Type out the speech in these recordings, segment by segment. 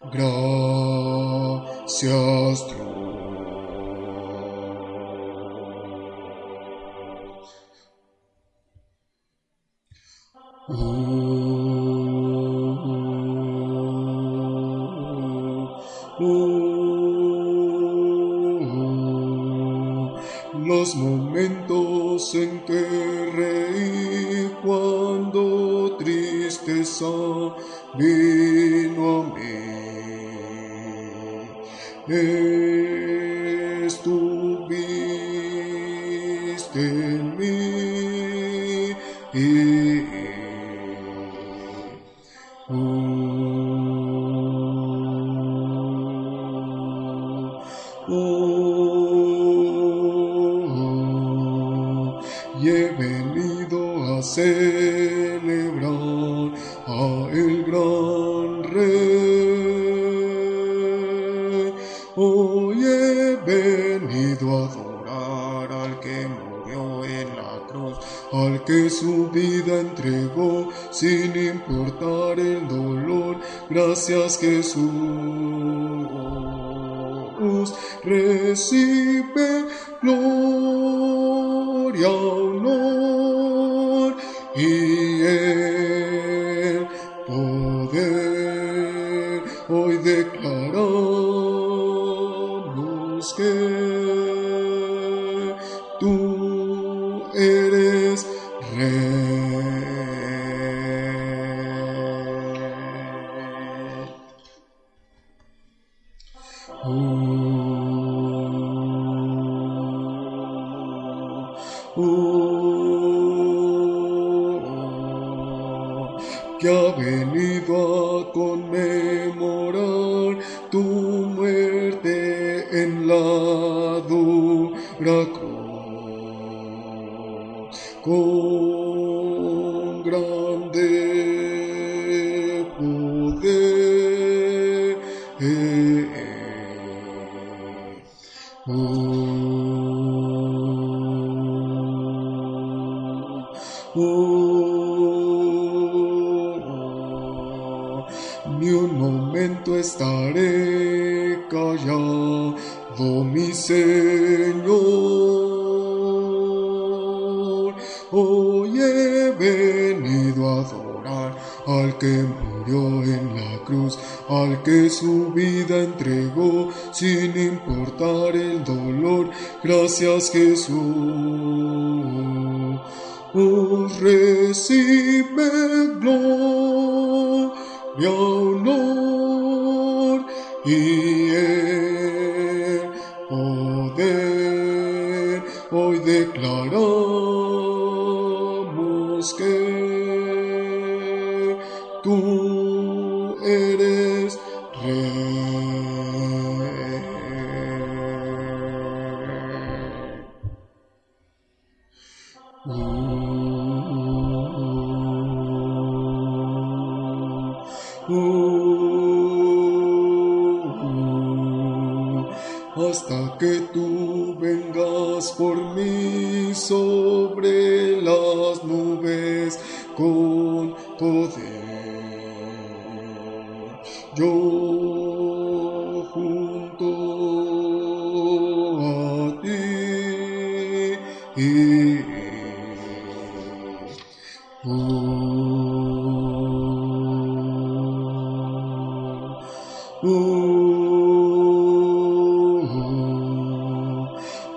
Gracias Dios. los momentos en que reí cuando tristeza vino a mí. Estuviste en mí. y he venido a celebrar al que murió en la cruz, al que su vida entregó sin importar el dolor. Gracias Jesús. Recibe gloria, honor y el poder. Hoy declaramos que Que ha venido a conmemorar tu muerte en la dura cruz. Con grande Ni un momento estaré callado, mi Señor. Hoy he venido a adorar al que murió en la cruz, al que su vida entregó sin importar el dolor. Gracias Jesús. Oh, recibe gloria, honor y el poder. Hoy declaramos que tú eres rey. Hasta que tú vengas por mí sobre las nubes con poder. Yo junto a ti.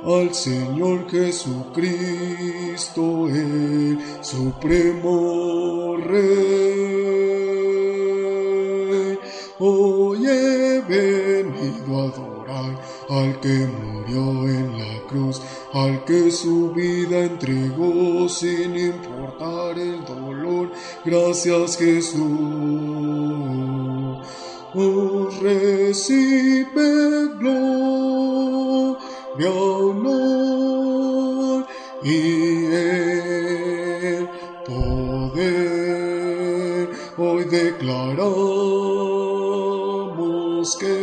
Al Señor Jesucristo, el supremo Rey. Hoy he venido a adorar al que murió en la cruz, al que su vida entregó sin importar el dolor. Gracias Jesús. Oh, recibe gloria, mi honor y el poder. Hoy declaramos que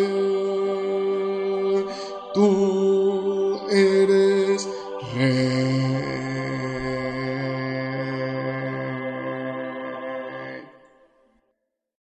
tú eres rey.